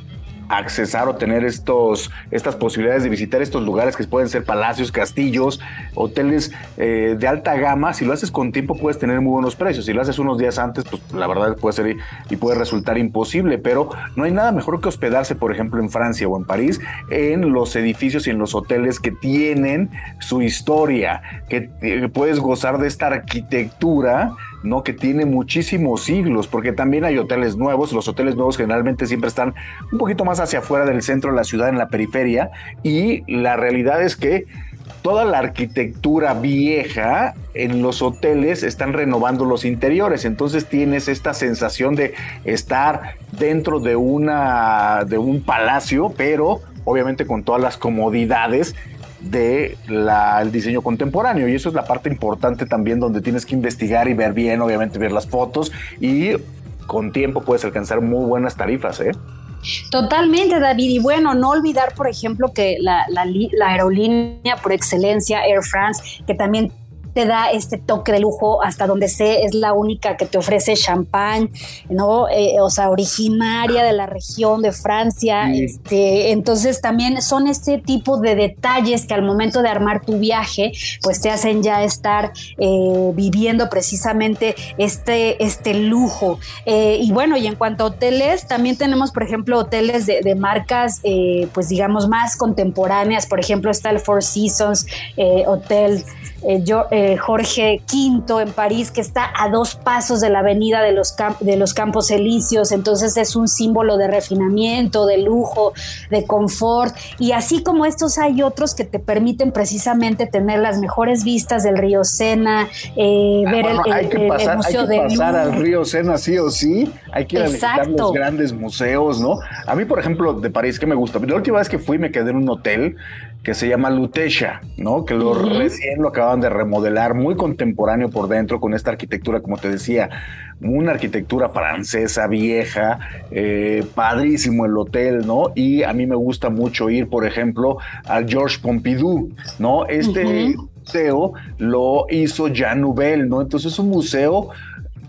Speaker 1: accesar o tener estos, estas posibilidades de visitar estos lugares que pueden ser palacios, castillos, hoteles eh, de alta gama. Si lo haces con tiempo puedes tener muy buenos precios. Si lo haces unos días antes, pues la verdad puede ser y puede resultar imposible, pero no hay nada mejor que hospedarse, por ejemplo, en Francia o en París, en los edificios y en los hoteles que tienen su historia, que eh, puedes gozar de esta arquitectura ¿no? Que tiene muchísimos siglos, porque también hay hoteles nuevos. Los hoteles nuevos generalmente siempre están un poquito más hacia afuera del centro de la ciudad, en la periferia, y la realidad es que toda la arquitectura vieja en los hoteles están renovando los interiores, entonces tienes esta sensación de estar dentro de una de un palacio, pero obviamente con todas las comodidades del diseño contemporáneo y eso es la parte importante también donde tienes que investigar y ver bien, obviamente ver las fotos y con tiempo puedes alcanzar muy buenas tarifas, ¿eh?
Speaker 8: Totalmente, David. Y bueno, no olvidar, por ejemplo, que la aerolínea por excelencia, Air France, que también te da este toque de lujo, hasta donde sé, es la única que te ofrece champán, ¿no? Eh, o sea, originaria de la región de Francia.
Speaker 1: Sí.
Speaker 8: Este, entonces también son este tipo de detalles que al momento de armar tu viaje, pues te hacen ya estar eh, viviendo precisamente este, este lujo. Eh, y bueno, y en cuanto a hoteles, también tenemos, por ejemplo, hoteles de, de marcas, pues digamos, más contemporáneas. Por ejemplo, está el Four Seasons Hotel eh, yo- eh, Jorge V en París, que está a dos pasos de la avenida de los, de los Campos Elíseos, entonces es un símbolo de refinamiento, de lujo, de confort, y así como estos hay otros que te permiten precisamente tener las mejores vistas del río Sena, eh,
Speaker 1: Ah,
Speaker 8: ver
Speaker 1: bueno,
Speaker 8: el,
Speaker 1: hay
Speaker 8: el-
Speaker 1: que
Speaker 8: el
Speaker 1: pasar, hay
Speaker 8: Museo
Speaker 1: que
Speaker 8: de
Speaker 1: pasar al río Sena sí o sí. Hay que ir a visitar los grandes museos, ¿no? A mí, por ejemplo, de París, que me gusta. La última vez que fui me quedé en un hotel que se llama Lutetia, ¿no? Que lo recién lo acaban de remodelar, muy contemporáneo por dentro, con esta arquitectura, como te decía, una arquitectura francesa vieja, eh, padrísimo el hotel, ¿no? Y a mí me gusta mucho ir, por ejemplo, al Georges Pompidou, ¿no? Este museo lo hizo Jean Nouvel, ¿no? Entonces es un museo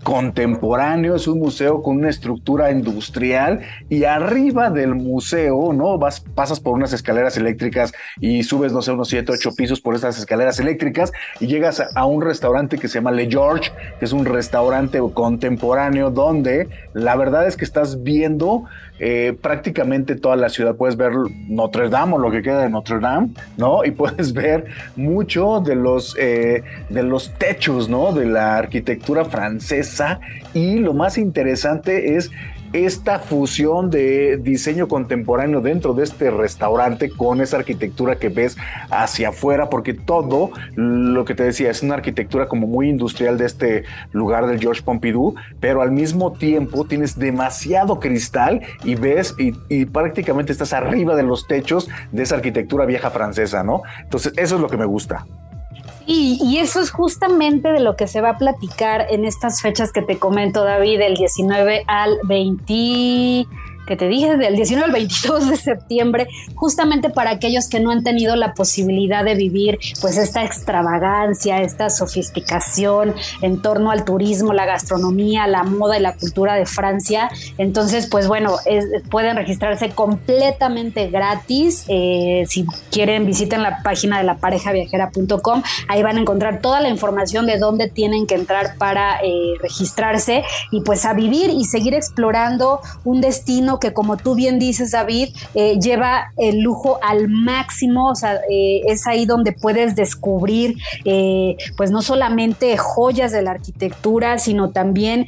Speaker 1: contemporáneo, es un museo con una estructura industrial y arriba del museo, ¿no? Vas, pasas por unas escaleras eléctricas y subes, no sé, unos 7, 8 pisos por esas escaleras eléctricas y llegas a, a un restaurante que se llama Le George, que es un restaurante contemporáneo donde la verdad es que estás viendo eh, prácticamente toda la ciudad. Puedes ver Notre Dame o lo que queda de Notre Dame, ¿no? Y puedes (laughs) ver mucho de los, eh, de los techos, ¿no? De la arquitectura francesa. Y lo más interesante es esta fusión de diseño contemporáneo dentro de este restaurante con esa arquitectura que ves hacia afuera, porque todo lo que te decía es una arquitectura como muy industrial de este lugar del Georges Pompidou, pero al mismo tiempo tienes demasiado cristal y ves y, y prácticamente estás arriba de los techos de esa arquitectura vieja francesa, ¿no? Entonces eso es lo que me gusta.
Speaker 8: Y, eso es justamente de lo que se va a platicar en estas fechas que te comento, David, del 19 al 20 que te dije, del 19 al 22 de septiembre, justamente para aquellos que no han tenido la posibilidad de vivir pues esta extravagancia, esta sofisticación en torno al turismo, la gastronomía, la moda y la cultura de Francia. Entonces, pues bueno, pueden registrarse completamente gratis. Eh, si quieren, visiten la página de la parejaviajera.com. Ahí van a encontrar toda la información de dónde tienen que entrar para eh, registrarse y pues a vivir y seguir explorando un destino que como tú bien dices David, eh, lleva el lujo al máximo, o sea, eh, es ahí donde puedes descubrir eh, pues no solamente joyas de la arquitectura, sino también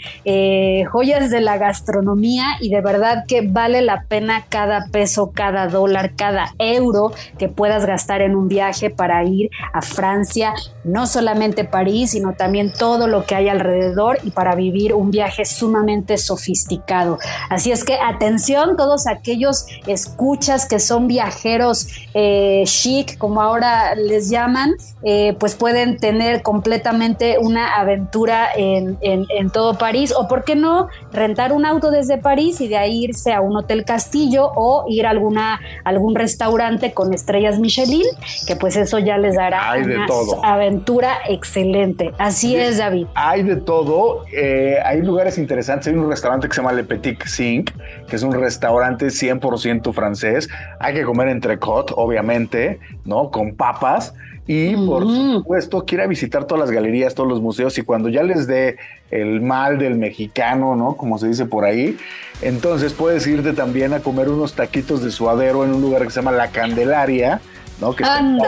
Speaker 8: joyas de la gastronomía y de verdad que vale la pena cada peso, cada dólar, cada euro que puedas gastar en un viaje para ir a Francia, no solamente París, sino también todo lo que hay alrededor y para vivir un viaje sumamente sofisticado. Así es que atención todos aquellos escuchas que son viajeros eh, chic, como ahora les llaman, eh, pues pueden tener completamente una aventura en, en- en todo París o, ¿por qué no?, rentar un auto desde París y de ahí irse a un hotel castillo o ir a alguna, algún restaurante con estrellas Michelin, que pues eso ya les dará
Speaker 1: Hay
Speaker 8: una aventura excelente. Así es, David.
Speaker 1: Hay de todo, eh, hay lugares interesantes, hay un restaurante que se llama Le Petit Zinc, que es un restaurante 100% francés, hay que comer entrecot, obviamente, ¿no? Con papas, y por supuesto quiere visitar todas las galerías, todos los museos, y cuando ya les dé el mal del mexicano, ¿no? Como se dice por ahí, entonces puedes irte también a comer unos taquitos de suadero en un lugar que se llama La Candelaria, ¿no? Que está en.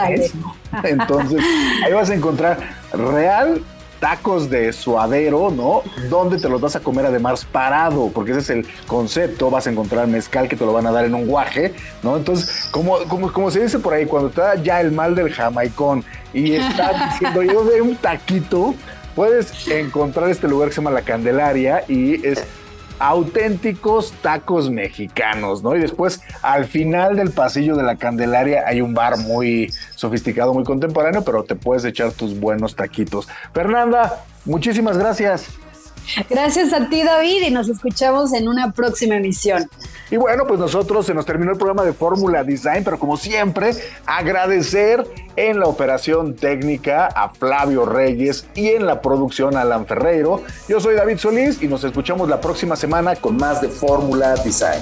Speaker 1: Entonces, ahí vas a encontrar real tacos de suadero, ¿no? Donde te los vas a comer además parado, porque ese es el concepto. Vas a encontrar mezcal que te lo van a dar en un guaje, ¿no? Entonces, como, como, como se dice por ahí, cuando te da ya el mal del jamaicón y estás (laughs) diciendo yo de un taquito, puedes encontrar este lugar que se llama La Candelaria y es auténticos tacos mexicanos, ¿no? Y después, al final del pasillo de la Candelaria, hay un bar muy sofisticado, muy contemporáneo, pero te puedes echar tus buenos taquitos. Fernanda, muchísimas gracias.
Speaker 8: Gracias a ti, David, y nos escuchamos en una próxima emisión.
Speaker 3: Y bueno, pues nosotros se nos terminó el programa de Fórmula Design, pero como siempre, agradecer en la operación técnica a Flavio Reyes y en la producción a Alan Ferreiro. Yo soy David Solís y nos escuchamos la próxima semana con más de Fórmula Design.